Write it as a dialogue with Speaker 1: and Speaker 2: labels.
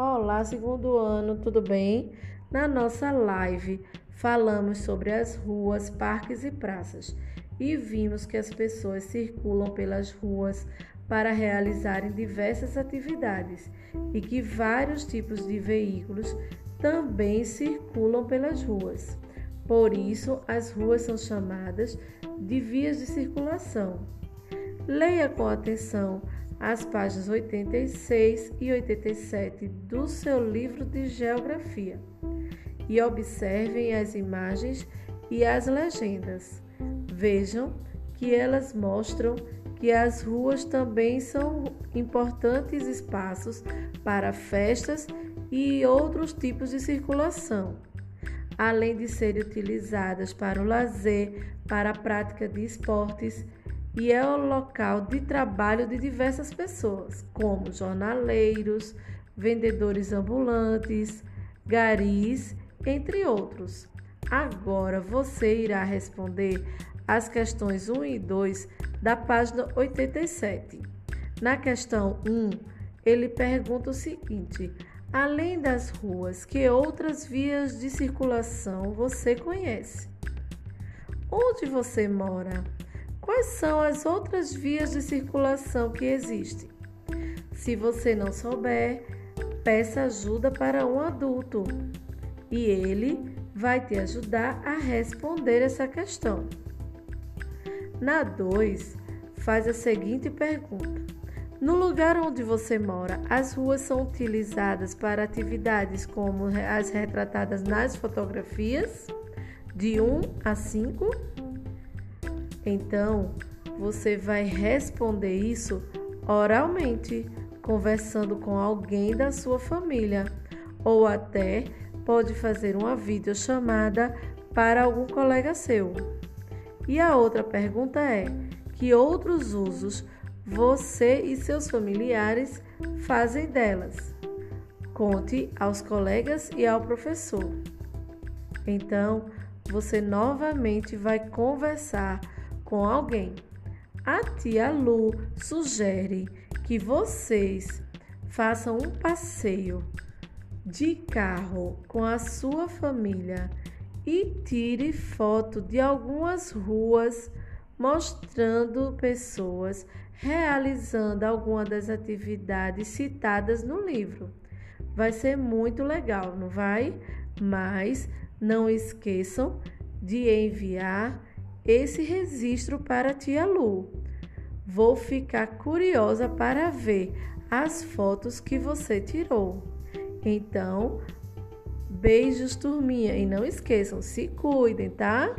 Speaker 1: Olá, segundo ano, tudo bem? Na nossa live falamos sobre as ruas, parques e praças e vimos que as pessoas circulam pelas ruas para realizarem diversas atividades e que vários tipos de veículos também circulam pelas ruas. Por isso, as ruas são chamadas de vias de circulação. Leia com atenção as páginas 86 e 87 do seu livro de Geografia e observem as imagens e as legendas. Vejam que elas mostram que as ruas também são importantes espaços para festas e outros tipos de circulação, além de serem utilizadas para o lazer, para a prática de esportes e é o local de trabalho de diversas pessoas, como jornaleiros, vendedores ambulantes, garis, entre outros. Agora você irá responder as questões 1 e 2 da página 87. Na questão 1, ele pergunta o seguinte: além das ruas, que outras vias de circulação você conhece? Onde você mora? Quais são as outras vias de circulação que existem? Se você não souber, peça ajuda para um adulto e ele vai te ajudar a responder essa questão. Na 2, faz a seguinte pergunta: No lugar onde você mora, as ruas são utilizadas para atividades como as retratadas nas fotografias? De 1 a 5? Então, você vai responder isso oralmente, conversando com alguém da sua família, ou até pode fazer uma videochamada para algum colega seu. E a outra pergunta é: que outros usos você e seus familiares fazem delas? Conte aos colegas e ao professor. Então, você novamente vai conversar com alguém. A tia Lu sugere que vocês façam um passeio de carro com a sua família e tire foto de algumas ruas mostrando pessoas realizando alguma das atividades citadas no livro. Vai ser muito legal, não vai? Mas não esqueçam de enviar esse registro para tia Lu. Vou ficar curiosa para ver as fotos que você tirou. Então, beijos, turminha, e não esqueçam, se cuidem, tá?